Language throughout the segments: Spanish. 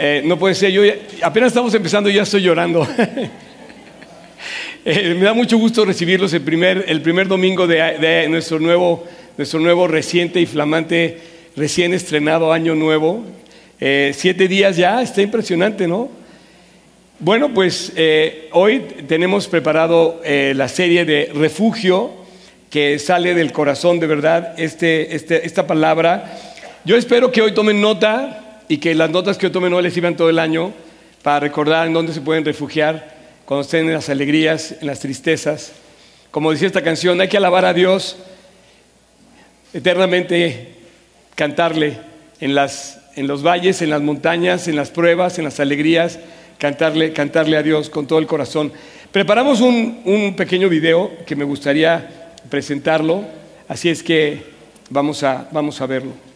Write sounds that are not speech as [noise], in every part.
Eh, no puede ser, yo apenas estamos empezando y ya estoy llorando. [laughs] Eh, me da mucho gusto recibirlos el primer, el primer domingo de, nuestro, nuevo, nuestro nuevo reciente y flamante, recién estrenado año nuevo. Eh, siete días ya, está impresionante, ¿no? Bueno, pues hoy tenemos preparado la serie de refugio que sale del corazón de verdad, este, este, esta palabra. Yo espero que hoy tomen nota y que las notas que yo tome no les sirvan todo el año para recordar en dónde se pueden refugiar cuando estén en las alegrías, en las tristezas. Como decía esta canción, hay que alabar a Dios eternamente, cantarle en, las, en los valles, en las montañas, en las pruebas, en las alegrías, cantarle, cantarle a Dios con todo el corazón. Preparamos un, un pequeño video que me gustaría presentarlo, así es que vamos a, vamos a verlo.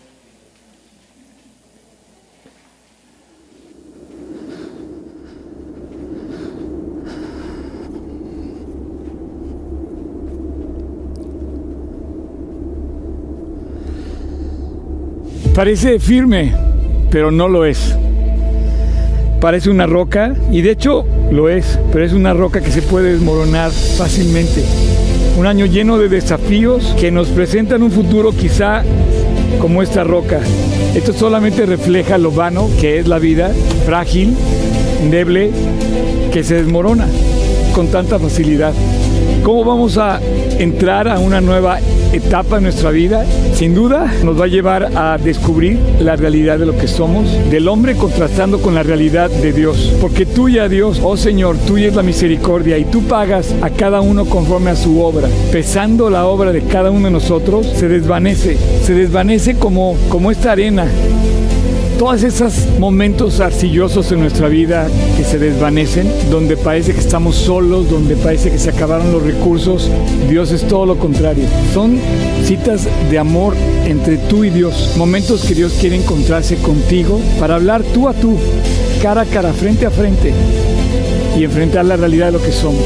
Parece firme, pero no lo es. Parece una roca y de hecho lo es, pero es una roca que se puede desmoronar fácilmente. Un año lleno de desafíos que nos presentan un futuro quizá como esta roca. Esto solamente refleja lo vano que es la vida, frágil, endeble, que se desmorona con tanta facilidad. ¿Cómo vamos a entrar a una nueva etapa en nuestra vida? Sin duda nos va a llevar a descubrir la realidad de lo que somos, del hombre contrastando con la realidad de Dios. Porque tuya, Dios, oh Señor, tuya es la misericordia y tú pagas a cada uno conforme a su obra. Pesando la obra de cada uno de nosotros, se desvanece, se desvanece como, como esta arena todos esos momentos arcillosos en nuestra vida que se desvanecen, donde parece que estamos solos, donde parece que se acabaron los recursos, Dios es todo lo contrario. Son citas de amor entre tú y Dios, momentos que Dios quiere encontrarse contigo para hablar tú a tú, cara a cara, frente a frente y enfrentar la realidad de lo que somos.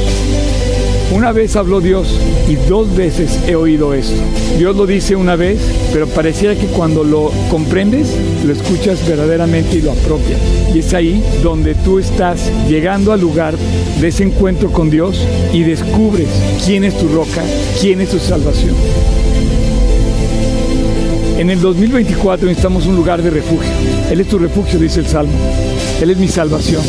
Una vez habló Dios y dos veces he oído esto. Dios lo dice una vez, pero pareciera que cuando lo comprendes, lo escuchas verdaderamente y lo apropias. Y es ahí donde tú estás llegando al lugar de ese encuentro con Dios y descubres quién es tu roca, quién es tu salvación. En el 2024 necesitamos un lugar de refugio. Él es tu refugio, dice el Salmo. Él es mi salvación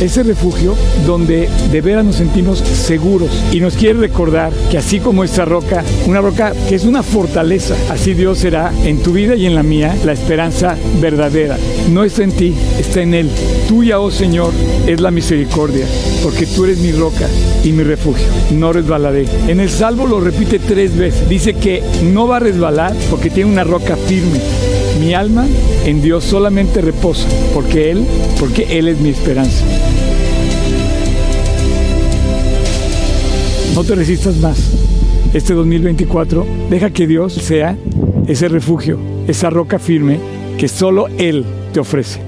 ese refugio donde de veras nos sentimos seguros y nos quiere recordar que así como esta roca, una roca que es una fortaleza, así Dios será en tu vida y en la mía la esperanza verdadera. No está en ti, está en Él. Tuya, oh Señor, es la misericordia, porque tú eres mi roca y mi refugio. No resbalaré. En el Salvo lo repite tres veces. Dice que no va a resbalar porque tiene una roca firme. Mi alma en Dios solamente reposa, porque Él, porque Él es mi esperanza. No te resistas más. Este 2024, deja que Dios sea ese refugio, esa roca firme que solo Él te ofrece.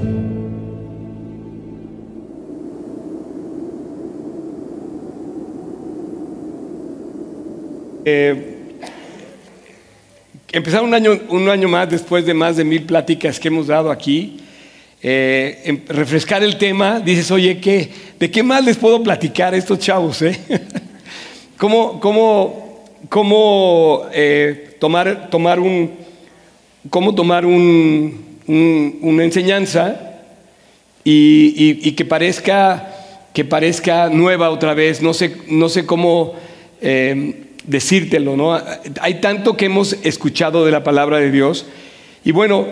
Eh, empezar un año, un año más después de más de mil pláticas que hemos dado aquí. Eh, em, refrescar el tema, dices, oye, ¿qué, ¿de qué más les puedo platicar a estos chavos? Eh? [laughs] ¿Cómo, cómo, cómo eh, tomar, tomar, un, cómo tomar un, una enseñanza y, que, parezca, que parezca nueva otra vez? No sé, no sé cómo decírtelo, ¿no? Hay tanto que hemos escuchado de la palabra de Dios. Y bueno,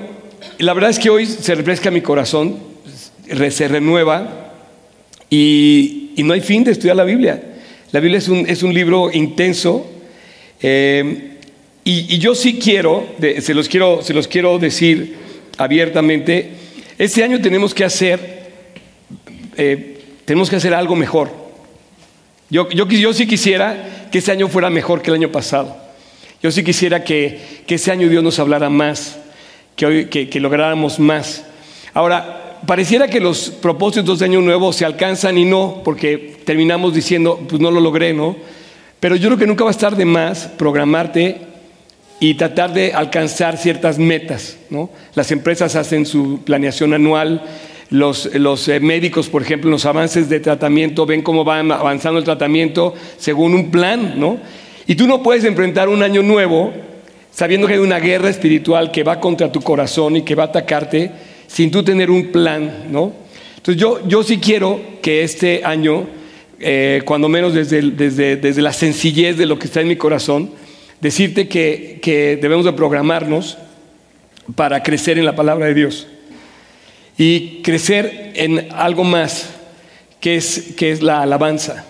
la verdad es que hoy se refresca mi corazón, se renueva y, no hay fin de estudiar la Biblia. La Biblia es un, es un libro intenso eh, y, yo sí quiero, se, los quiero, se los quiero decir abiertamente, este año tenemos que hacer, eh, tenemos que hacer algo mejor. Yo, yo, yo sí quisiera que este año fuera mejor que el año pasado. Yo sí quisiera que, que este año Dios nos hablara más, que, que, lográramos más. Ahora, pareciera que los propósitos de año nuevo se alcanzan y no, porque terminamos diciendo, pues no lo logré, ¿no? Pero yo creo que nunca va a estar de más programarte y tratar de alcanzar ciertas metas, ¿no? Las empresas hacen su planeación anual, los, los eh, médicos, por ejemplo, los avances de tratamiento, ven cómo va avanzando el tratamiento según un plan, ¿no? Y tú no puedes enfrentar un año nuevo sabiendo que hay una guerra espiritual que va contra tu corazón y que va a atacarte sin tú tener un plan, ¿no? Entonces yo, yo sí quiero que este año, eh, cuando menos desde, desde, desde, la sencillez de lo que está en mi corazón, decirte que, que debemos de programarnos para crecer en la palabra de Dios y crecer en algo más, que es, que es la alabanza.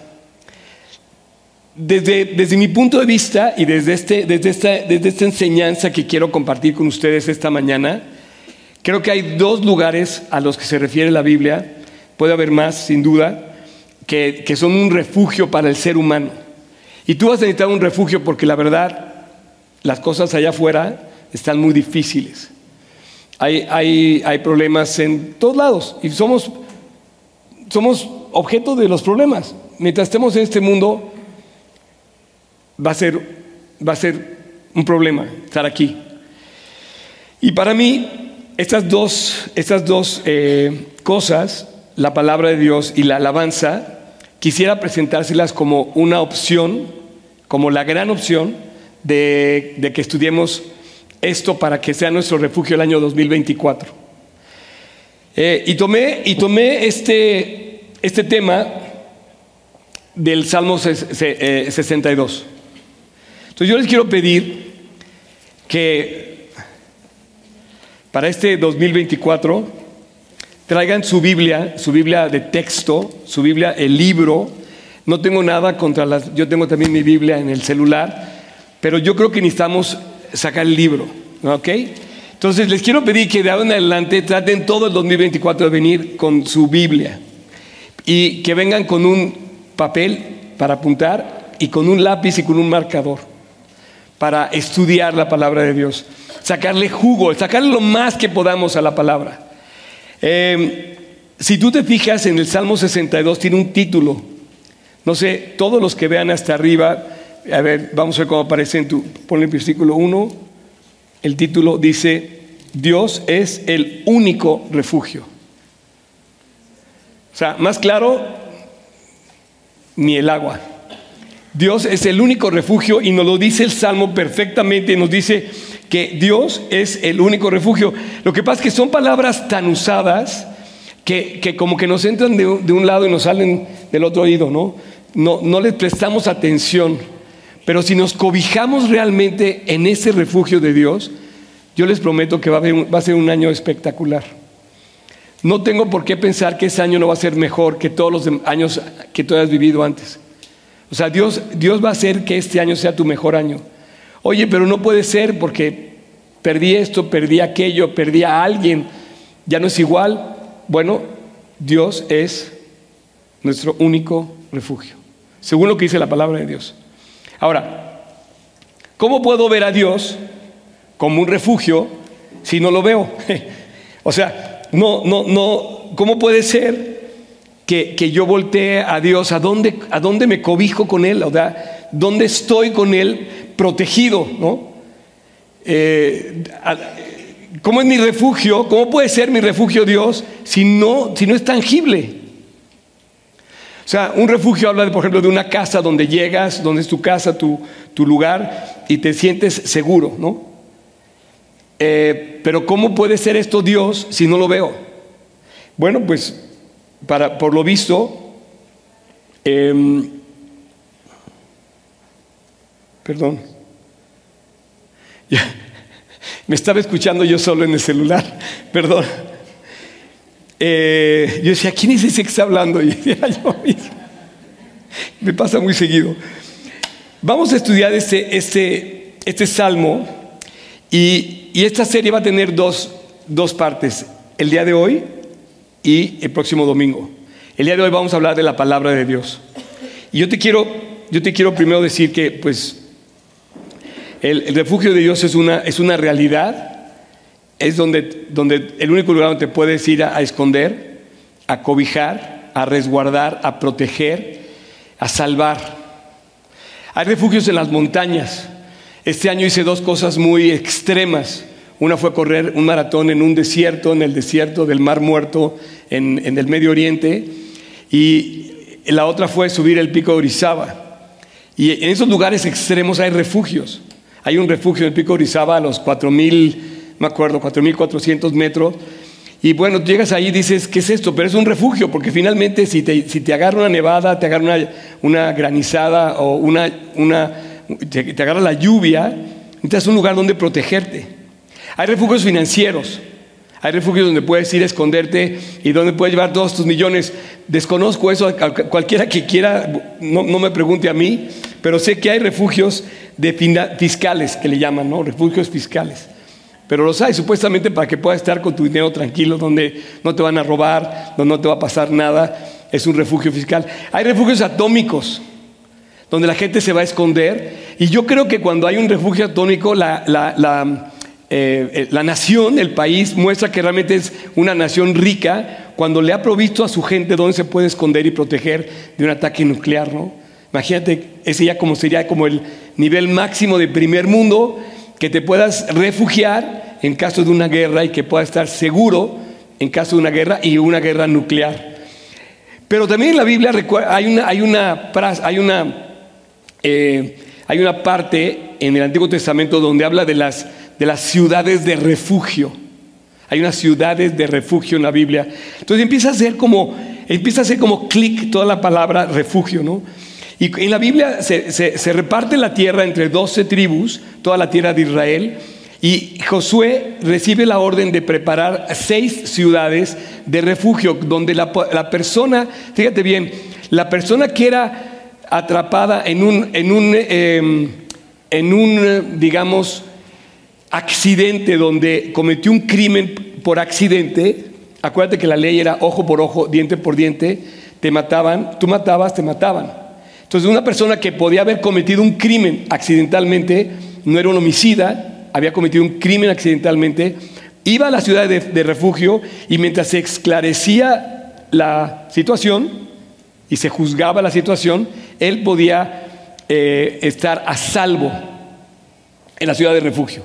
Desde, desde, mi punto de vista y desde, este, desde, esta, desde esta enseñanza que quiero compartir con ustedes esta mañana, creo que hay dos lugares a los que se refiere la Biblia, puede haber más sin duda, que, que son un refugio para el ser humano. Y tú vas a necesitar un refugio porque la verdad, las cosas allá afuera están muy difíciles. Hay, hay, hay problemas en todos lados y somos, somos objeto de los problemas. Mientras estemos en este mundo, va a ser, va a ser un problema estar aquí. Y para mí, estas dos, estas dos eh, cosas, la palabra de Dios y la alabanza, quisiera presentárselas como una opción, como la gran opción de, de que estudiemos esto para que sea nuestro refugio el año 2024. Eh, y tomé, y tomé este, este tema del Salmo 62. Entonces yo les quiero pedir que para este 2024 traigan su Biblia, su Biblia de texto, su Biblia, el libro. No tengo nada contra las, yo tengo también mi Biblia en el celular, pero yo creo que necesitamos sacar el libro, ¿ok? Entonces les quiero pedir que de ahora en adelante traten todo el 2024 de venir con su Biblia y que vengan con un papel para apuntar y con un lápiz y con un marcador para estudiar la palabra de Dios, sacarle jugo, sacarle lo más que podamos a la palabra. Em, si tú te fijas en el Salmo 62, tiene un título. No sé, todos los que vean hasta arriba, a ver, vamos a ver cómo aparece en tu, ponle el versículo 1, el título dice, Dios es el único refugio. O sea, más claro, ni el agua. Dios es el único refugio y nos lo dice el Salmo perfectamente, nos dice que Dios es el único refugio. Lo que pasa es que son palabras tan usadas que, como que nos entran de, un lado y nos salen del otro oído, ¿no? No, no les prestamos atención. Pero si nos cobijamos realmente en ese refugio de Dios, yo les prometo que va a, ser un año espectacular. No tengo por qué pensar que ese año no va a ser mejor que todos los años que tú hayas vivido antes. O sea, Dios, Dios va a hacer que este año sea tu mejor año. Oye, pero no puede ser porque perdí esto, perdí aquello, perdí a alguien, ya no es igual. Bueno, Dios es nuestro único refugio, según lo que dice la palabra de Dios. Ahora, ¿cómo puedo ver a Dios como un refugio si no lo veo? [laughs] o sea, no, no, no, ¿cómo puede ser que, yo voltee a Dios, ¿a dónde, ¿a dónde me cobijo con Él? O ¿dónde estoy con Él protegido? ¿no? Eh, ¿Cómo es mi refugio? ¿Cómo puede ser mi refugio Dios si no, si no es tangible? O sea, un refugio habla, de, por ejemplo, de una casa donde llegas, donde es tu casa, tu, tu lugar, y te sientes seguro, ¿no? Eh, pero ¿cómo puede ser esto Dios si no lo veo? Bueno, pues para, por lo visto, em, perdón, [laughs] me estaba escuchando yo solo en el celular, [laughs] perdón. Eh, yo decía, ¿quién es ese que está hablando? [laughs] Y era yo mismo. Me pasa muy seguido. Vamos a estudiar este, este, este salmo y, y, esta serie va a tener dos, dos partes. El día de hoy y el próximo domingo. El día de hoy vamos a hablar de la palabra de Dios. Y yo te quiero, yo te quiero primero decir que pues el, refugio de Dios es una, es una realidad, es donde, donde el único lugar donde te puedes ir a, esconder, a cobijar, a resguardar, a proteger, a salvar. Hay refugios en las montañas. Este año hice dos cosas muy extremas. Una fue correr un maratón en un desierto, en el desierto del Mar Muerto, en, en el Medio Oriente. Y la otra fue subir el pico de Orizaba. Y en esos lugares extremos hay refugios. Hay un refugio en el pico de Orizaba a los 4.000, me acuerdo, 4.400 metros. Y bueno, llegas ahí y dices, ¿qué es esto? Pero es un refugio, porque finalmente si te, si te agarra una nevada, te agarra una, una granizada o una, una, te, te agarra la lluvia, necesitas un lugar donde protegerte. Hay refugios financieros. Hay refugios donde puedes ir a esconderte y donde puedes llevar todos tus millones. Desconozco eso, cualquiera que quiera, no, no me pregunte a mí, pero sé que hay refugios de fiscales que le llaman, ¿no? Refugios fiscales. Pero los hay supuestamente para que puedas estar con tu dinero tranquilo, donde no te van a robar, donde no te va a pasar nada. Es un refugio fiscal. Hay refugios atómicos, donde la gente se va a esconder. Y yo creo que cuando hay un refugio atómico, la, la, la, eh, la nación, el país, muestra que realmente es una nación rica cuando le ha provisto a su gente donde se puede esconder y proteger de un ataque nuclear. ¿no? Imagínate, ese ya como sería como el nivel máximo de primer mundo que te puedas refugiar en caso de una guerra y que puedas estar seguro en caso de una guerra y una guerra nuclear. Pero también en la Biblia hay una, hay una, hay una, eh, hay una parte en el Antiguo Testamento donde habla de las, de las ciudades de refugio. Hay unas ciudades de refugio en la Biblia. Entonces empieza a ser como, empieza a como clic toda la palabra refugio, ¿no? Y en la Biblia se, reparte la tierra entre 12 tribus, toda la tierra de Israel, y Josué recibe la orden de preparar seis ciudades de refugio, donde la, persona, fíjate bien, la persona que era atrapada en un, en un, em, en un digamos, accidente donde cometió un crimen por accidente, acuérdate que la ley era ojo por ojo, diente por diente, te mataban, tú matabas, te mataban. Entonces, una persona que podía haber cometido un crimen accidentalmente, no era un homicida, había cometido un crimen accidentalmente, iba a la ciudad de, refugio y mientras se esclarecía la situación y se juzgaba la situación, él podía eh, estar a salvo en la ciudad de refugio.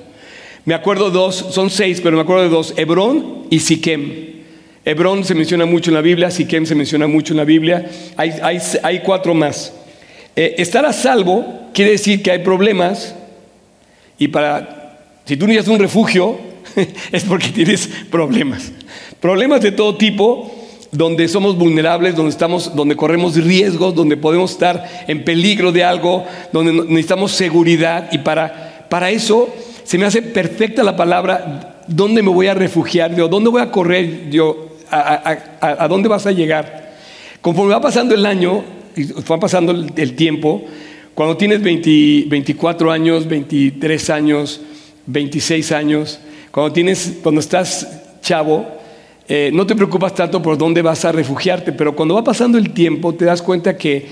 Me acuerdo dos, son seis, pero me acuerdo de dos, Hebrón y Siquem. Hebrón se menciona mucho en la Biblia, Siquem se menciona mucho en la Biblia, hay, hay cuatro más. Eh, estar a salvo quiere decir que hay problemas y para, si tú necesitas un refugio, [laughs] es porque tienes problemas. Problemas de todo tipo, donde somos vulnerables, donde, estamos, donde corremos riesgos, donde podemos estar en peligro de algo, donde necesitamos seguridad y para, para eso se me hace perfecta la palabra, ¿dónde me voy a refugiar? Yo, ¿Dónde voy a correr? Yo, a, a, dónde vas a llegar? Conforme va pasando el año, va pasando el, tiempo, cuando tienes 24 años, 23 años, 26 años, cuando, tienes, cuando estás chavo, eh, no te preocupas tanto por dónde vas a refugiarte, pero cuando va pasando el tiempo te das cuenta que,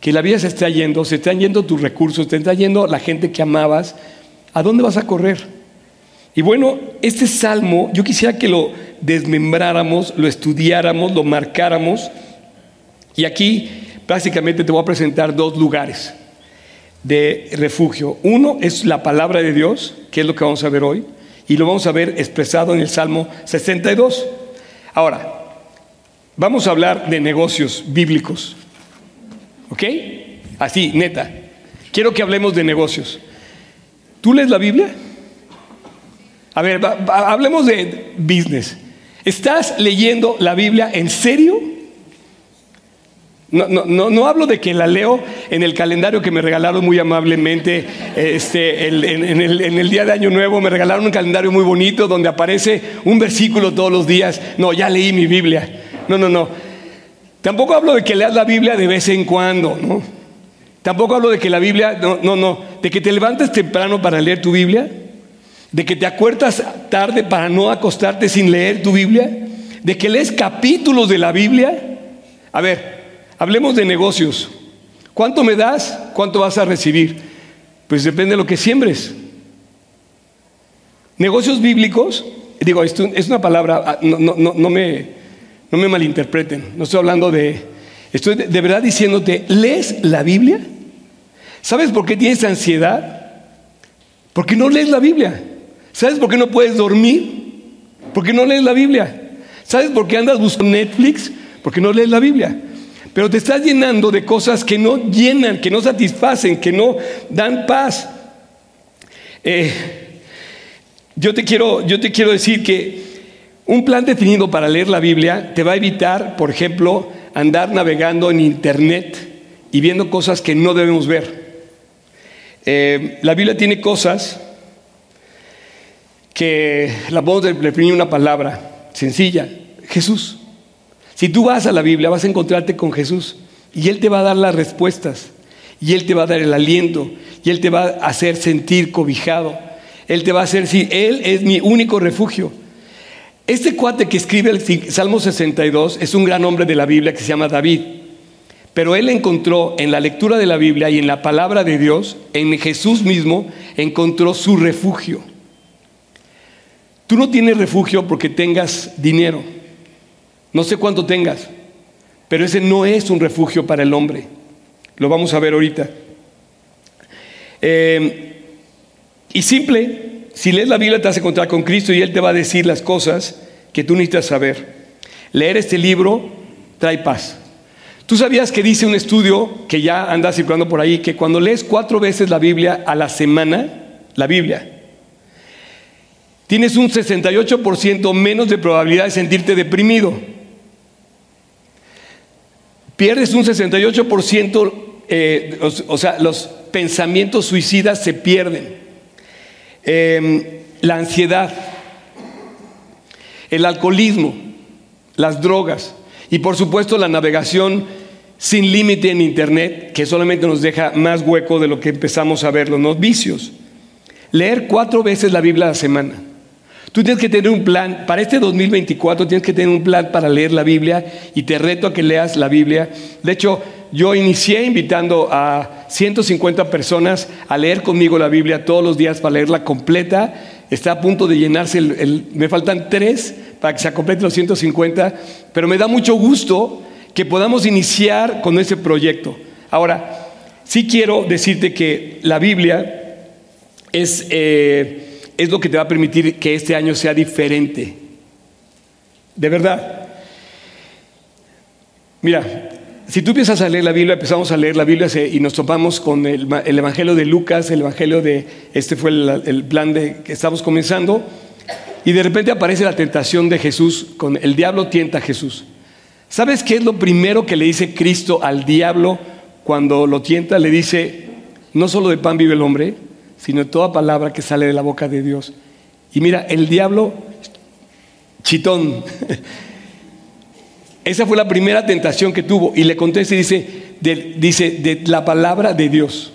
que la vida se está yendo, se están yendo tus recursos, se está yendo la gente que amabas, ¿a dónde vas a correr? Y bueno, este salmo yo quisiera que lo desmembráramos, lo estudiáramos, lo marcáramos. Y aquí Básicamente te voy a presentar dos lugares de refugio. Uno es la palabra de Dios, que es lo que vamos a ver hoy, y lo vamos a ver expresado en el Salmo 62. Ahora, vamos a hablar de negocios bíblicos. ¿Ok? Así, neta. Quiero que hablemos de negocios. ¿Tú lees la Biblia? A ver, hablemos de business. ¿Estás leyendo la Biblia en serio? No, no, no, hablo de que la leo en el calendario que me regalaron muy amablemente este, en, el, día de Año Nuevo. Me regalaron un calendario muy bonito donde aparece un versículo todos los días. No, ya leí mi Biblia. No, no, no. Tampoco hablo de que leas la Biblia de vez en cuando, ¿no? Tampoco hablo de que la Biblia, no, no, no. De que te levantes temprano para leer tu Biblia. De que te acuerdas tarde para no acostarte sin leer tu Biblia. De que lees capítulos de la Biblia. A ver, Hablemos de negocios. ¿Cuánto me das? ¿Cuánto vas a recibir? Pues depende de lo que siembres. Negocios bíblicos, digo, esto es una palabra, ah, no, no, me, no me malinterpreten, no estoy hablando de, estoy de, verdad diciéndote, ¿lees la Biblia? ¿Sabes por qué tienes ansiedad? Porque no lees la Biblia. ¿Sabes por qué no puedes dormir? Porque no lees la Biblia. ¿Sabes por qué andas buscando Netflix? Porque no lees la Biblia. Pero te estás llenando de cosas que no llenan, que no satisfacen, que no dan paz. Eh, yo, te quiero, yo te quiero decir que un plan definido para leer la Biblia te va a evitar, por ejemplo, andar navegando en Internet y viendo cosas que no debemos ver. Eh, la Biblia tiene cosas que la podemos definir una palabra sencilla, Jesús. Si tú vas a la Biblia vas a encontrarte con Jesús y Él te va a dar las respuestas y Él te va a dar el aliento y Él te va a hacer sentir cobijado. Él te va a hacer decir, Él es mi único refugio. Este cuate que escribe el Salmo 62 es un gran hombre de la Biblia que se llama David. Pero él encontró en la lectura de la Biblia y en la palabra de Dios, en Jesús mismo, encontró su refugio. Tú no tienes refugio porque tengas dinero. No sé cuánto tengas, pero ese no es un refugio para el hombre. Lo vamos a ver ahorita. Eh, y simple, si lees la Biblia te vas a encontrar con Cristo y Él te va a decir las cosas que tú necesitas saber. Leer este libro trae paz. Tú sabías que dice un estudio que ya anda circulando por ahí, que cuando lees cuatro veces la Biblia a la semana, la Biblia, tienes un 68% menos de probabilidad de sentirte deprimido pierdes un 68%, eh, o, sea, los pensamientos suicidas se pierden. Em, la ansiedad, el alcoholismo, las drogas y por supuesto la navegación sin límite en Internet, que solamente nos deja más hueco de lo que empezamos a ver, los vicios. Leer cuatro veces la Biblia a la semana. Tú tienes que tener un plan, para este 2024 tienes que tener un plan para leer la Biblia y te reto a que leas la Biblia. De hecho, yo inicié invitando a 150 personas a leer conmigo la Biblia todos los días para leerla completa. Está a punto de llenarse, el, me faltan tres para que se complete los 150, pero me da mucho gusto que podamos iniciar con ese proyecto. Ahora, sí quiero decirte que la Biblia es... Eh, es lo que te va a permitir que este año sea diferente. De verdad. Mira, si tú empiezas a leer la Biblia, empezamos a leer la Biblia y nos topamos con el, Evangelio de Lucas, el Evangelio de, este fue el, plan de que estamos comenzando, y de repente aparece la tentación de Jesús, con el diablo tienta a Jesús. ¿Sabes qué es lo primero que le dice Cristo al diablo cuando lo tienta? Le dice, no solo de pan vive el hombre, sino toda palabra que sale de la boca de Dios. Y mira, el diablo, chitón, [laughs] esa fue la primera tentación que tuvo y le contesta y dice, de, dice, de la palabra de Dios,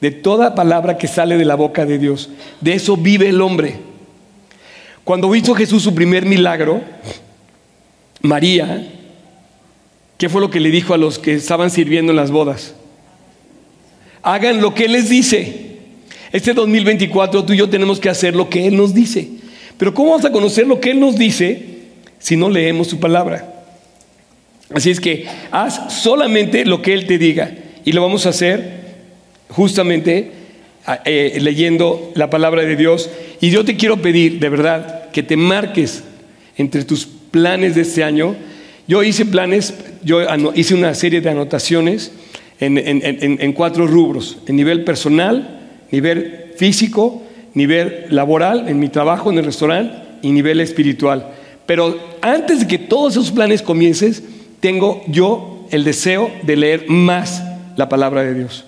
de toda palabra que sale de la boca de Dios, de eso vive el hombre. Cuando hizo Jesús su primer milagro, María, ¿qué fue lo que le dijo a los que estaban sirviendo en las bodas? Hagan lo que les dice. Este 2024 tú y yo tenemos que hacer lo que Él nos dice. Pero ¿cómo vamos a conocer lo que Él nos dice si no leemos su palabra? Así es que haz solamente lo que Él te diga y lo vamos a hacer justamente eh, leyendo la palabra de Dios. Y yo te quiero pedir, de verdad, que te marques entre tus planes de este año. Yo hice planes, yo hice una serie de anotaciones en, en cuatro rubros, en nivel personal, nivel físico, nivel laboral, en mi trabajo en el restaurante y nivel espiritual. Pero antes de que todos esos planes comiences, tengo yo el deseo de leer más la palabra de Dios.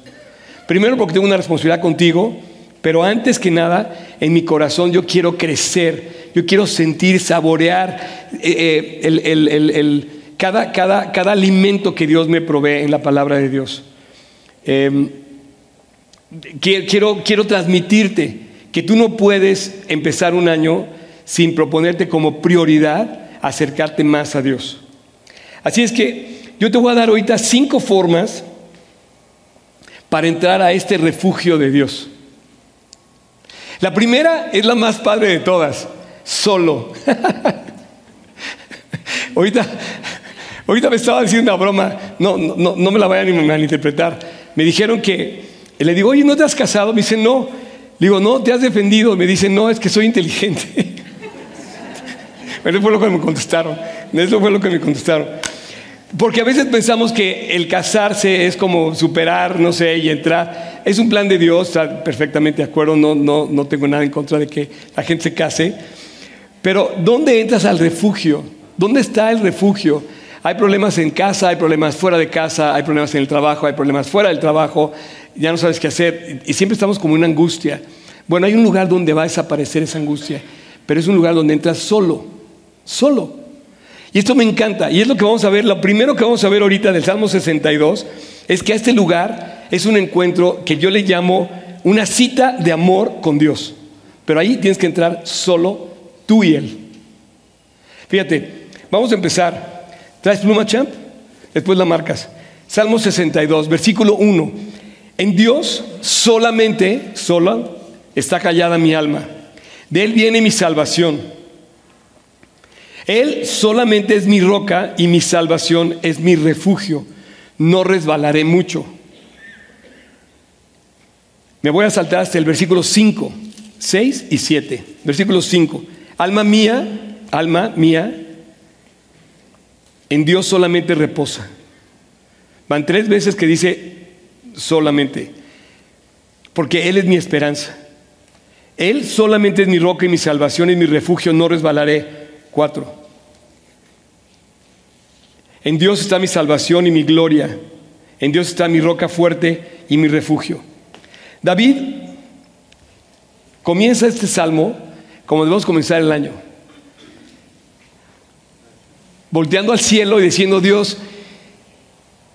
Primero porque tengo una responsabilidad contigo, pero antes que nada, en mi corazón yo quiero crecer, yo quiero sentir, saborear eh, eh, cada, cada, cada, alimento que Dios me provee en la palabra de Dios. Em, quiero, quiero transmitirte que tú no puedes empezar un año sin proponerte como prioridad acercarte más a Dios. Así es que yo te voy a dar ahorita cinco formas para entrar a este refugio de Dios. La primera es la más padre de todas, solo. [laughs] ahorita, ahorita me estaba diciendo una broma, no, no, no me la vayan a malinterpretar. Me dijeron que y le digo, oye, ¿no te has casado? Me dice, no. Le digo, no, te has defendido. Me dice, no, es que soy inteligente. [laughs] Eso fue lo que me contestaron. Eso fue lo que me contestaron. Porque a veces pensamos que el casarse es como superar, no sé, y entrar. Es un plan de Dios, está perfectamente de acuerdo, no, no, no tengo nada en contra de que la gente se case. Pero ¿dónde entras al refugio? ¿Dónde está el refugio? Hay problemas en casa, hay problemas fuera de casa, hay problemas en el trabajo, hay problemas fuera del trabajo, ya no sabes qué hacer y siempre estamos como una angustia. Bueno, hay un lugar donde va a desaparecer esa angustia, pero es un lugar donde entras solo, solo. Y esto me encanta, y es lo que vamos a ver, lo primero que vamos a ver ahorita del Salmo 62 es que a este lugar es un encuentro que yo le llamo una cita de amor con Dios. Pero ahí tienes que entrar solo tú y Él. Fíjate, vamos a empezar. ¿Traes pluma, champ? Después la marcas. Salmo 62, versículo 1. En Dios solamente, sola, está callada mi alma. De Él viene mi salvación. Él solamente es mi roca y mi salvación es mi refugio. No resbalaré mucho. Me voy a saltar hasta el versículo 5, 6 y 7. Versículo 5. Alma mía, alma mía, en Dios solamente reposa. Van tres veces que dice solamente, porque Él es mi esperanza. Él solamente es mi roca y mi salvación y mi refugio, no resbalaré. Cuatro. En Dios está mi salvación y mi gloria. En Dios está mi roca fuerte y mi refugio. David comienza este salmo como debemos comenzar el año. Volteando al cielo y diciendo, Dios,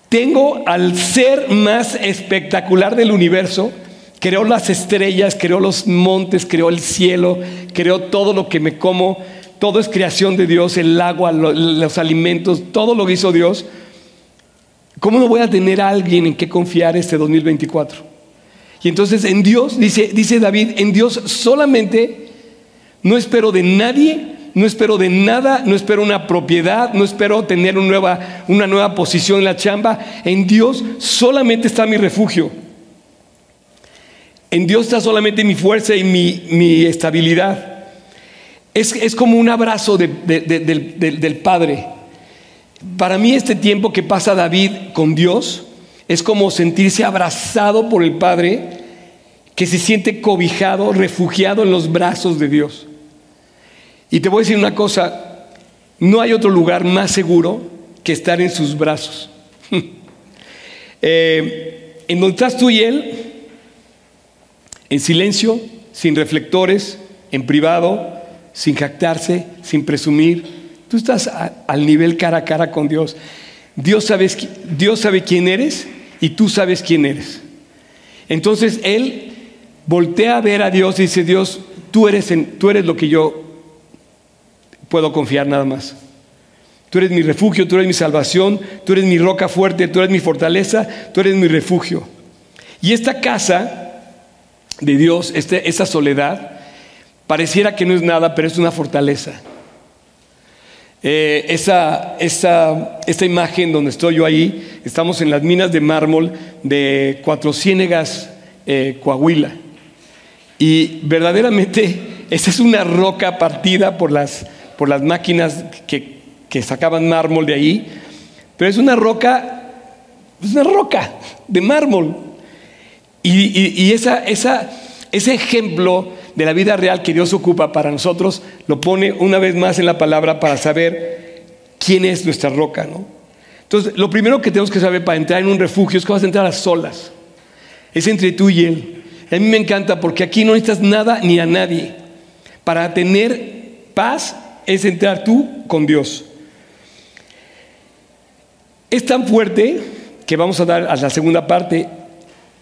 tengo al ser más espectacular del universo, creó las estrellas, creó los montes, creó el cielo, creó todo lo que me como, todo es creación de Dios, el agua, los alimentos, todo lo que hizo Dios. ¿Cómo no voy a tener a alguien en que confiar este 2024? Y entonces en Dios, dice, dice David, en Dios solamente no espero de nadie, no espero de nada, no espero una propiedad, no espero tener una nueva, una nueva posición en la chamba. En Dios solamente está mi refugio. En Dios está solamente mi fuerza y mi, mi estabilidad. Es, como un abrazo del, Padre. Para mí este tiempo que pasa David con Dios es como sentirse abrazado por el Padre que se siente cobijado, refugiado en los brazos de Dios. Y te voy a decir una cosa, no hay otro lugar más seguro que estar en sus brazos. [laughs] Eh, en donde estás tú y Él, en silencio, sin reflectores, en privado, sin jactarse, sin presumir. Tú estás al nivel cara a cara con Dios. Dios, Dios sabe quién eres y tú sabes quién eres. Entonces Él voltea a ver a Dios y dice, Dios, tú eres, tú eres lo que yo puedo confiar nada más. Tú eres mi refugio, tú eres mi salvación, tú eres mi roca fuerte, tú eres mi fortaleza, tú eres mi refugio. Y esta casa de Dios, este, esta soledad, Pareciera que no es nada, pero es una fortaleza. Eh, esa, esta imagen donde estoy yo ahí, estamos en las minas de mármol de Cuatro Ciénegas, eh, Coahuila. Y verdaderamente [laughs] esa es una roca partida por las, por las máquinas que, sacaban mármol de ahí, pero es una roca, es una roca de mármol. Y, esa, esa, ese ejemplo de la vida real que Dios ocupa para nosotros, lo pone una vez más en la palabra para saber quién es nuestra roca, ¿no? Entonces, lo primero que tenemos que saber para entrar en un refugio es que vas a entrar a solas. Es entre tú y Él. A mí me encanta porque aquí no necesitas nada ni a nadie. Para tener paz es entrar tú con Dios. Es tan fuerte que vamos a dar a la segunda parte.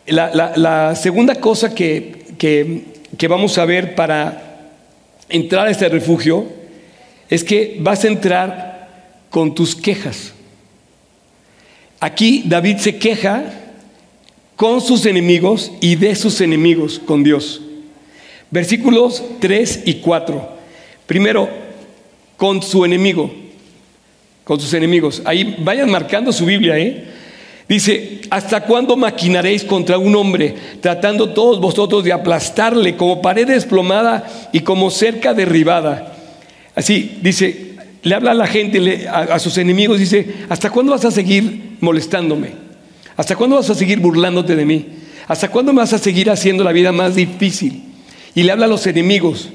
La, segunda cosa que, que que vamos a ver para entrar a este refugio es que vas a entrar con tus quejas. Aquí David se queja con sus enemigos y de sus enemigos con Dios. Versículos 3 y 4. Primero, con su enemigo, con sus enemigos. Ahí vayan marcando su Biblia, ¿eh? Dice, ¿hasta cuándo maquinaréis contra un hombre, tratando todos vosotros de aplastarle como pared desplomada y como cerca derribada? Así, dice, le habla a la gente, a, sus enemigos, dice, ¿hasta cuándo vas a seguir molestándome? ¿Hasta cuándo vas a seguir burlándote de mí? ¿Hasta cuándo me vas a seguir haciendo la vida más difícil? Y le habla a los enemigos.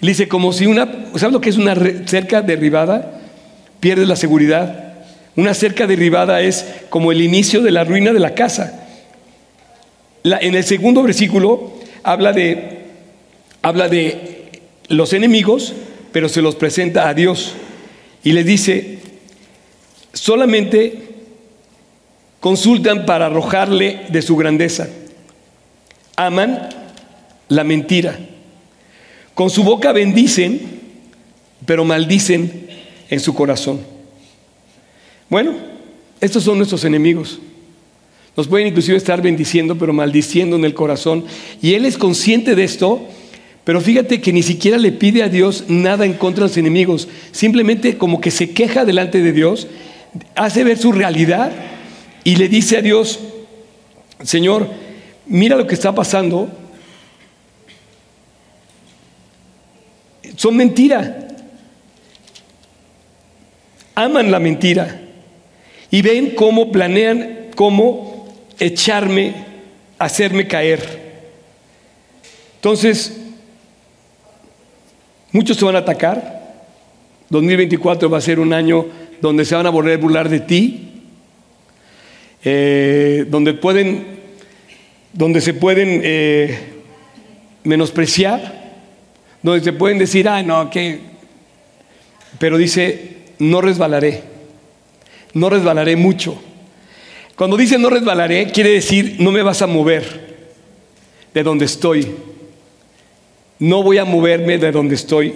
Dice, como si una, ¿sabes lo que es una cerca derribada? Pierdes la seguridad. Una cerca derribada es como el inicio de la ruina de la casa. en el segundo versículo habla de, habla de los enemigos, pero se los presenta a Dios. Y le dice, solamente consultan para arrojarle de su grandeza. Aman la mentira. Con su boca bendicen, pero maldicen en su corazón. Bueno, estos son nuestros enemigos. Nos pueden inclusive estar bendiciendo, pero maldiciendo en el corazón. Y Él es consciente de esto, pero fíjate que ni siquiera le pide a Dios nada en contra de los enemigos. Simplemente como que se queja delante de Dios, hace ver su realidad y le dice a Dios, Señor, mira lo que está pasando. Son mentira. Aman la mentira y ven cómo planean cómo echarme, hacerme caer. Entonces, muchos se van a atacar. 2024 va a ser un año donde se van a volver a burlar de ti, eh, donde pueden, donde se pueden eh, menospreciar, donde se pueden decir, ah, no, que, pero dice, no resbalaré no resbalaré mucho. Cuando dice no resbalaré, quiere decir no me vas a mover de donde estoy. No voy a moverme de donde estoy.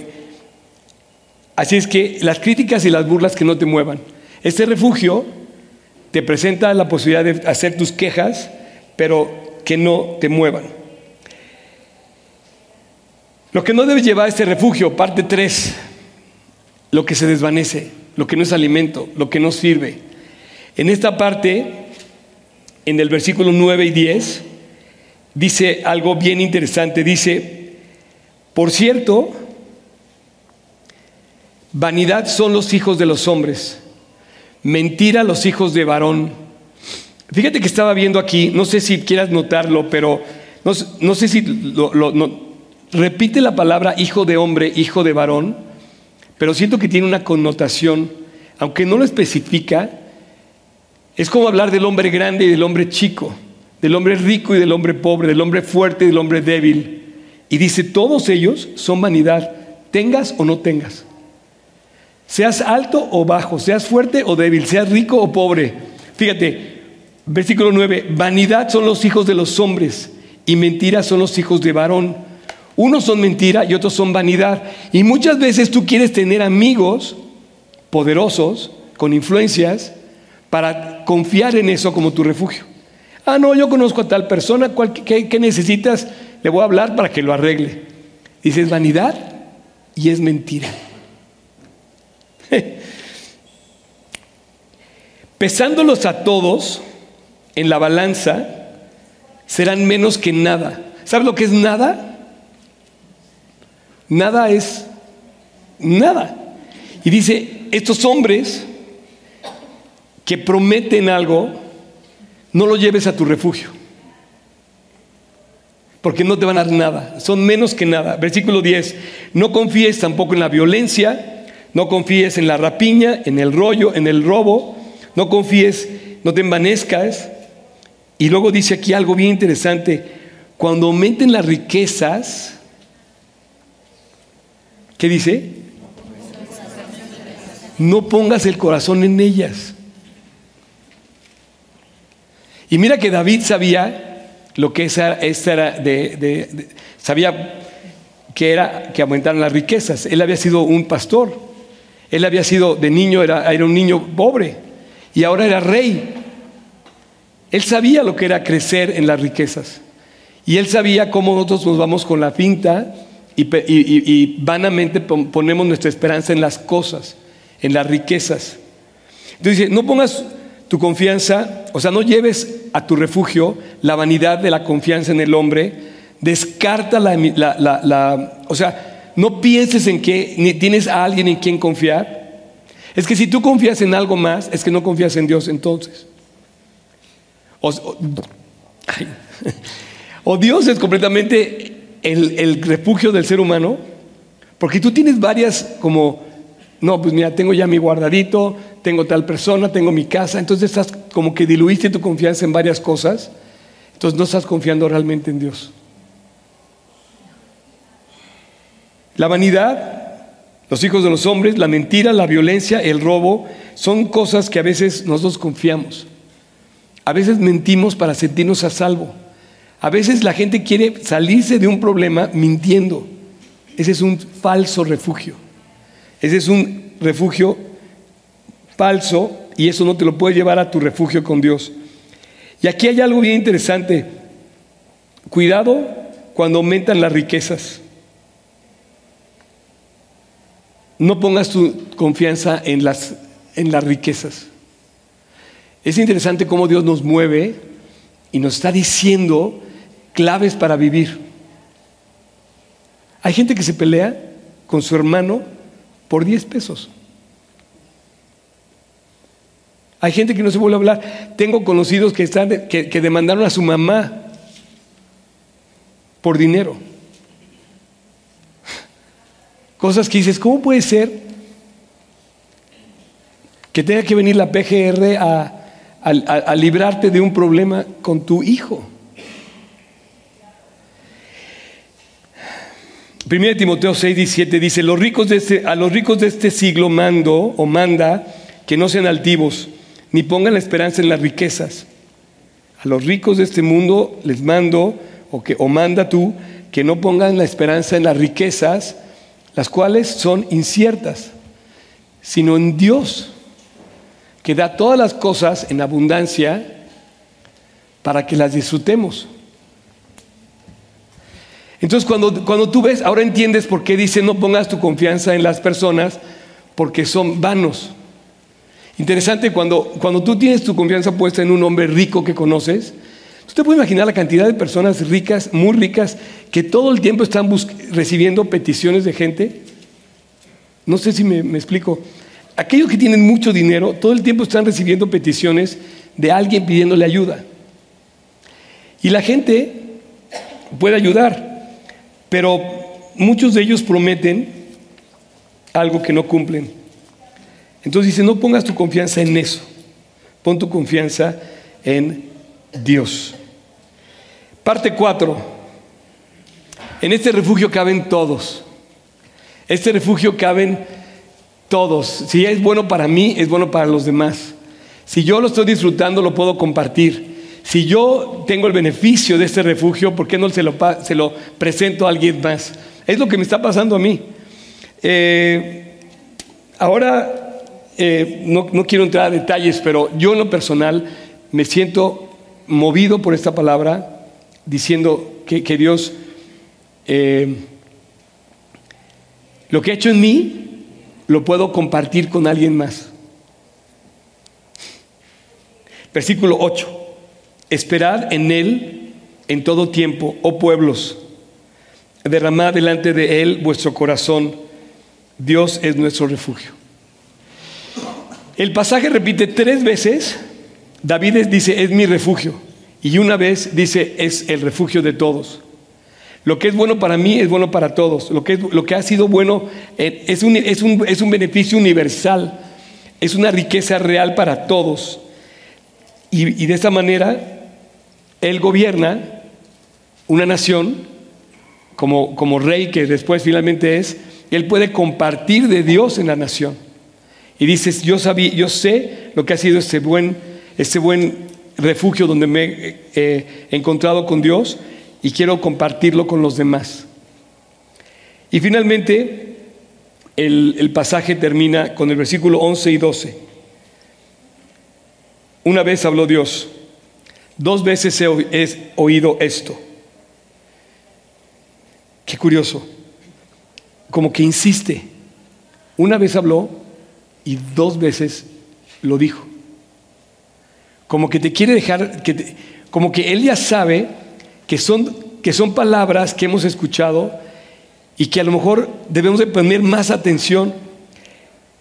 Así es que las críticas y las burlas que no te muevan. Este refugio te presenta la posibilidad de hacer tus quejas, pero que no te muevan. Lo que no debes llevar a este refugio, parte 3, lo que se desvanece lo que no es alimento, lo que no sirve. En esta parte, en el versículo 9 y 10, dice algo bien interesante. Dice, por cierto, vanidad son los hijos de los hombres, mentira los hijos de varón. Fíjate que estaba viendo aquí, no sé si quieras notarlo, pero no, sé si lo, repite la palabra hijo de hombre, hijo de varón pero siento que tiene una connotación, aunque no lo especifica, es como hablar del hombre grande y del hombre chico, del hombre rico y del hombre pobre, del hombre fuerte y del hombre débil. Y dice, todos ellos son vanidad, tengas o no tengas. Seas alto o bajo, seas fuerte o débil, seas rico o pobre. Fíjate, versículo 9, vanidad son los hijos de los hombres y mentiras son los hijos de varón. Unos son mentira y otros son vanidad. Y muchas veces tú quieres tener amigos poderosos, con influencias, para confiar en eso como tu refugio. Ah, no, yo conozco a tal persona, ¿qué, necesitas? Le voy a hablar para que lo arregle. Dices vanidad y es mentira. [laughs] Pesándolos a todos en la balanza, serán menos que nada. ¿Sabes lo que es nada? Nada es nada. Y dice, estos hombres que prometen algo, no lo lleves a tu refugio. Porque no te van a dar nada. Son menos que nada. Versículo 10. No confíes tampoco en la violencia. No confíes en la rapiña, en el rollo, en el robo. No confíes, no te envanezcas. Y luego dice aquí algo bien interesante. Cuando aumenten las riquezas, ¿Qué dice? No pongas el corazón en ellas. Y mira que David sabía lo que esa, era de, sabía que era que aumentaran las riquezas. Él había sido un pastor. Él había sido de niño, era, era un niño pobre. Y ahora era rey. Él sabía lo que era crecer en las riquezas. Y él sabía cómo nosotros nos vamos con la finta y, vanamente ponemos nuestra esperanza en las cosas, en las riquezas. Entonces dice, no pongas tu confianza, o sea, no lleves a tu refugio la vanidad de la confianza en el hombre, descarta la, o sea, no pienses en que ni tienes a alguien en quien confiar. Es que si tú confías en algo más, es que no confías en Dios entonces. O [laughs] Dios es completamente el, refugio del ser humano, porque tú tienes varias como, no, pues mira, tengo ya mi guardadito, tengo tal persona, tengo mi casa, entonces estás como que diluiste tu confianza en varias cosas, entonces no estás confiando realmente en Dios. La vanidad, los hijos de los hombres, la mentira, la violencia, el robo, son cosas que a veces nosotros confiamos. A veces mentimos para sentirnos a salvo. A veces la gente quiere salirse de un problema mintiendo. Ese es un falso refugio. Ese es un refugio falso y eso no te lo puede llevar a tu refugio con Dios. Y aquí hay algo bien interesante. Cuidado cuando aumentan las riquezas. No pongas tu confianza en las, en las riquezas. Es interesante cómo Dios nos mueve y nos está diciendo claves para vivir. Hay gente que se pelea con su hermano por 10 pesos. Hay gente que no se vuelve a hablar. Tengo conocidos que, están, que, demandaron a su mamá por dinero. Cosas que dices, ¿cómo puede ser que tenga que venir la PGR a- a- a librarte de un problema con tu hijo? 1 Timoteo 6, 17 dice, los ricos de este- a los ricos de este siglo mando o manda que no sean altivos, ni pongan la esperanza en las riquezas. A los ricos de este mundo les mando, o, que, o manda tú, que no pongan la esperanza en las riquezas, las cuales son inciertas, sino en Dios, que da todas las cosas en abundancia para que las disfrutemos. Entonces cuando, cuando tú ves, ahora entiendes por qué dice no pongas tu confianza en las personas, porque son vanos. Interesante, cuando, cuando tú tienes tu confianza puesta en un hombre rico que conoces, ¿tú te puedes imaginar la cantidad de personas ricas, muy ricas, que todo el tiempo están recibiendo peticiones de gente? No sé si me explico. Aquellos que tienen mucho dinero, todo el tiempo están recibiendo peticiones de alguien pidiéndole ayuda. Y la gente puede ayudar, pero muchos de ellos prometen algo que no cumplen. Entonces dice, no pongas tu confianza en eso, pon tu confianza en Dios. Parte 4. En este refugio caben todos. Este refugio caben todos. Si es bueno para mí, es bueno para los demás. Si yo lo estoy disfrutando, lo puedo compartir. Si yo tengo el beneficio de este refugio, ¿por qué no se lo, presento a alguien más? Es lo que me está pasando a mí. Eh, ahora, eh, no, quiero entrar a detalles, pero yo en lo personal me siento movido por esta palabra, diciendo que, que Dios, eh, lo que ha hecho en mí, lo puedo compartir con alguien más. Versículo 8. Esperad en Él en todo tiempo, oh pueblos. Derramad delante de Él vuestro corazón. Dios es nuestro refugio. El pasaje repite tres veces. David dice, es mi refugio. Y una vez dice, es el refugio de todos. Lo que es bueno para mí es bueno para todos. Lo que, es- lo que ha sido bueno eh, es un, es un- es un beneficio universal. Es una riqueza real para todos. Y, y de esta manera, Él gobierna una nación como, como rey que después finalmente es. Él puede compartir de Dios en la nación. Y dices, yo, sabí, yo sé lo que ha sido este buen, este buen refugio donde me eh, eh, he encontrado con Dios y quiero compartirlo con los demás. Y finalmente, el, el pasaje termina con el versículo 11 y 12. Una vez habló Dios, dos veces he, oí- he oído esto. Qué curioso, como que insiste. Una vez habló y dos veces lo dijo. como que te quiere dejar, que como que Él ya sabe que son, que son palabras que hemos escuchado y que a lo mejor debemos de poner más atención.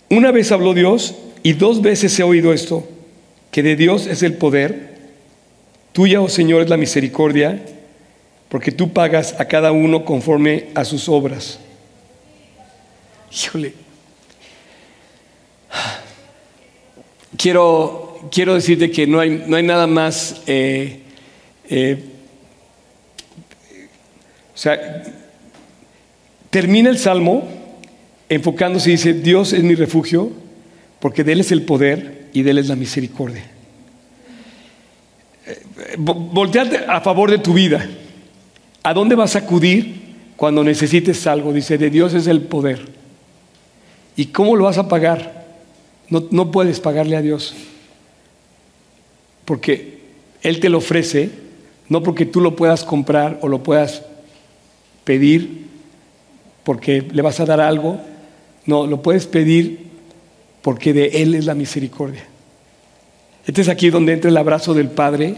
Una vez habló Dios y dos veces he oído esto, que de Dios es el poder, tuya, oh Señor, es la misericordia, porque tú pagas a cada uno conforme a sus obras. Híjole. Quiero, quiero decirte que no hay, no hay nada más, eh, eh, o sea, termina el salmo enfocándose y dice, Dios es mi refugio, porque de Él es el poder y de Él es la misericordia. Volteate a favor de tu vida. ¿A dónde vas a acudir cuando necesites algo? Dice, de Dios es el poder. ¿Y cómo lo vas a pagar? No, no puedes pagarle a Dios. Porque Él te lo ofrece, no porque tú lo puedas comprar o lo puedas pedir porque le vas a dar algo. No, lo puedes pedir porque de Él es la misericordia. Este es aquí donde entra el abrazo del Padre,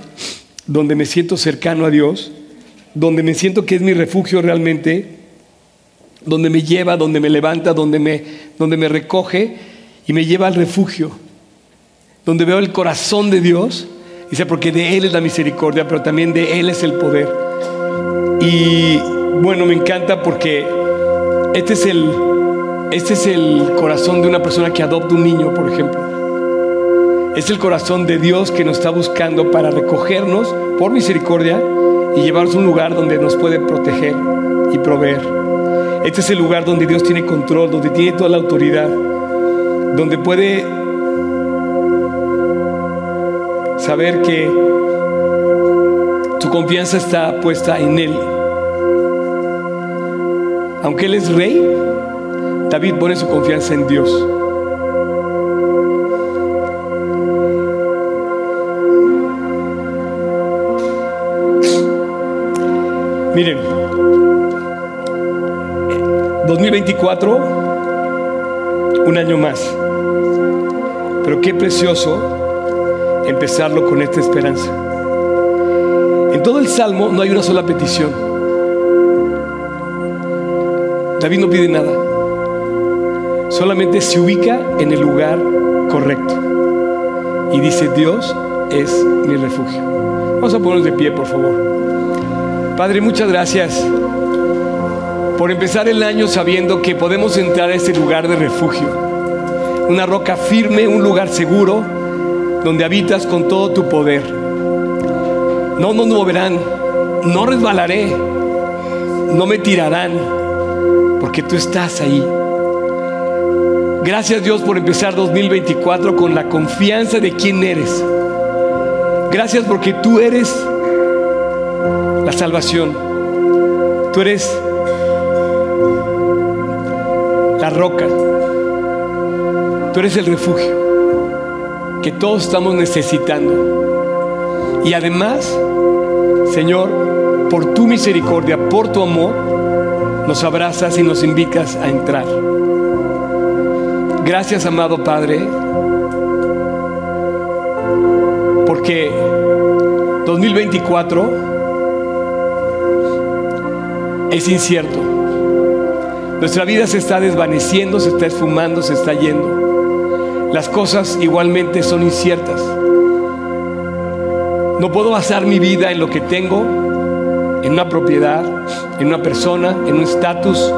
donde me siento cercano a Dios, donde me siento que es mi refugio realmente donde me lleva, donde me levanta, donde me, donde me recoge y me lleva al refugio, donde veo el corazón de Dios, dice, porque de Él es la misericordia, pero también de Él es el poder. Y bueno, me encanta porque este es el, este es el corazón de una persona que adopta un niño, por ejemplo. Es el corazón de Dios que nos está buscando para recogernos por misericordia y llevarnos a un lugar donde nos puede proteger y proveer. Este es el lugar donde Dios tiene control, donde tiene toda la autoridad, donde puede saber que tu confianza está puesta en Él. Aunque Él es rey, David pone su confianza en Dios. Miren, 2024, un año más. Pero qué precioso empezarlo con esta esperanza. En todo el Salmo no hay una sola petición. David no pide nada. Solamente se ubica en el lugar correcto. Y dice, Dios es mi refugio. Vamos a ponernos de pie, por favor. Padre, muchas gracias por empezar el año sabiendo que podemos entrar a este lugar de refugio, una roca firme, un lugar seguro, donde habitas con todo tu poder. No nos moverán, no resbalaré, no me tirarán, porque tú estás ahí. Gracias Dios por empezar 2024 con la confianza de quién eres. Gracias porque tú eres la salvación. Tú eres la roca. Tú eres el refugio que todos estamos necesitando. Y además, Señor, por tu misericordia, por tu amor, nos abrazas y nos invitas a entrar. Gracias, amado Padre, porque 2024 es incierto. Nuestra vida se está desvaneciendo, se está esfumando, se está yendo. Las cosas igualmente son inciertas. No puedo basar mi vida en lo que tengo, en una propiedad, en una persona, en un estatus,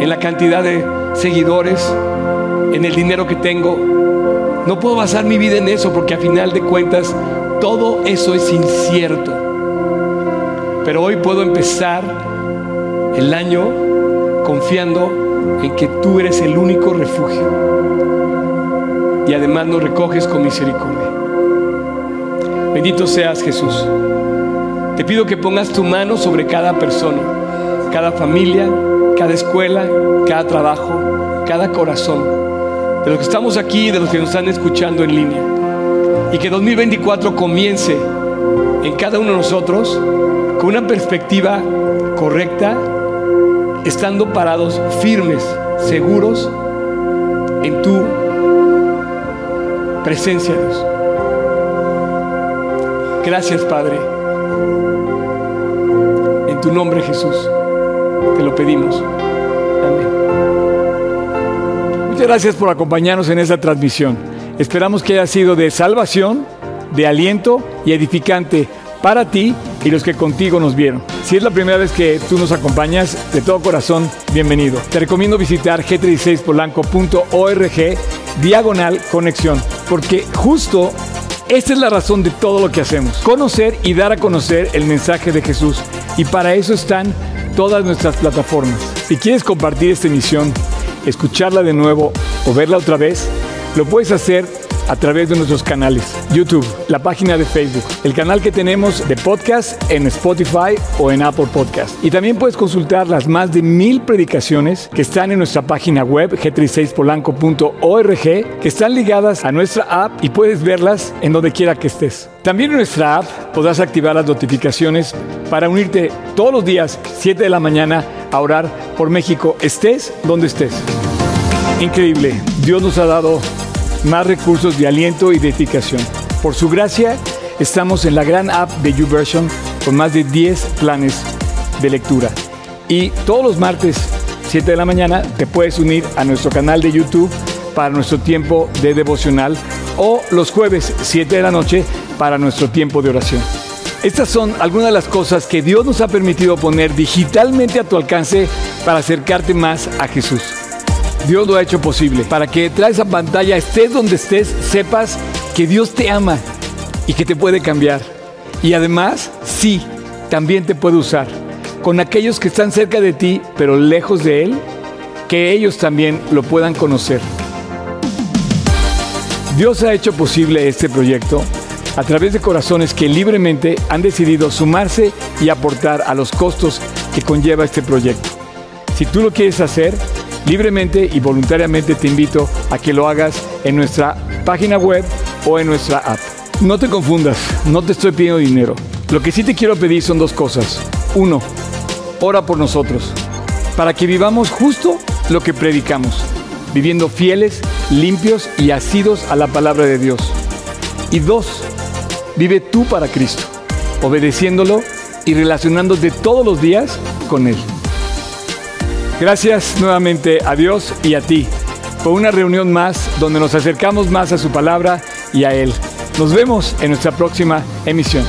en la cantidad de seguidores, en el dinero que tengo. No puedo basar mi vida en eso porque a final de cuentas todo eso es incierto. Pero hoy puedo empezar el año confiando en que tú eres el único refugio y además nos recoges con misericordia. Bendito seas Jesús. Te pido que pongas tu mano sobre cada persona, cada familia, cada escuela, cada trabajo, cada corazón, de los que estamos aquí y de los que nos están escuchando en línea. Y que 2024 comience en cada uno de nosotros con una perspectiva correcta estando parados firmes, seguros en tu presencia, Dios. Gracias, Padre. En tu nombre, Jesús, te lo pedimos. Amén. Muchas gracias por acompañarnos en esta transmisión. Esperamos que haya sido de salvación, de aliento y edificante para ti y los que contigo nos vieron. Si es la primera vez que tú nos acompañas, de todo corazón, bienvenido. Te recomiendo visitar g36polanco.org diagonal conexión, porque justo esta es la razón de todo lo que hacemos, conocer y dar a conocer el mensaje de Jesús. Y para eso están todas nuestras plataformas. Si quieres compartir esta emisión, escucharla de nuevo o verla otra vez, lo puedes hacer a través de nuestros canales, YouTube, la página de Facebook, el canal que tenemos de podcast en Spotify o en Apple Podcast. Y también puedes consultar las más de mil predicaciones que están en nuestra página web g36polanco.org, que están ligadas a nuestra app y puedes verlas en donde quiera que estés. También en nuestra app podrás activar las notificaciones para unirte todos los días, 7 de la mañana, a orar por México, estés donde estés. Increíble, Dios nos ha dado más recursos de aliento y de edificación. Por su gracia, estamos en la gran app de YouVersion con más de 10 planes de lectura. Y todos los martes, 7 de la mañana, te puedes unir a nuestro canal de YouTube para nuestro tiempo de devocional o los jueves, 7 de la noche, para nuestro tiempo de oración. Estas son algunas de las cosas que Dios nos ha permitido poner digitalmente a tu alcance para acercarte más a Jesús. Dios lo ha hecho posible para que detrás de esa pantalla, estés donde estés, sepas que Dios te ama y que te puede cambiar. Y además, sí, también te puede usar con aquellos que están cerca de ti, pero lejos de Él, que ellos también lo puedan conocer. Dios ha hecho posible este proyecto a través de corazones que libremente han decidido sumarse y aportar a los costos que conlleva este proyecto. Si tú lo quieres hacer, libremente y voluntariamente te invito a que lo hagas en nuestra página web o en nuestra app. No te confundas, no te estoy pidiendo dinero. Lo que sí te quiero pedir son dos cosas. Uno, ora por nosotros, para que vivamos justo lo que predicamos, viviendo fieles, limpios y asidos a la palabra de Dios. Y dos, vive tú para Cristo, obedeciéndolo y relacionándote todos los días con Él. Gracias nuevamente a Dios y a ti por una reunión más donde nos acercamos más a su palabra y a Él. Nos vemos en nuestra próxima emisión.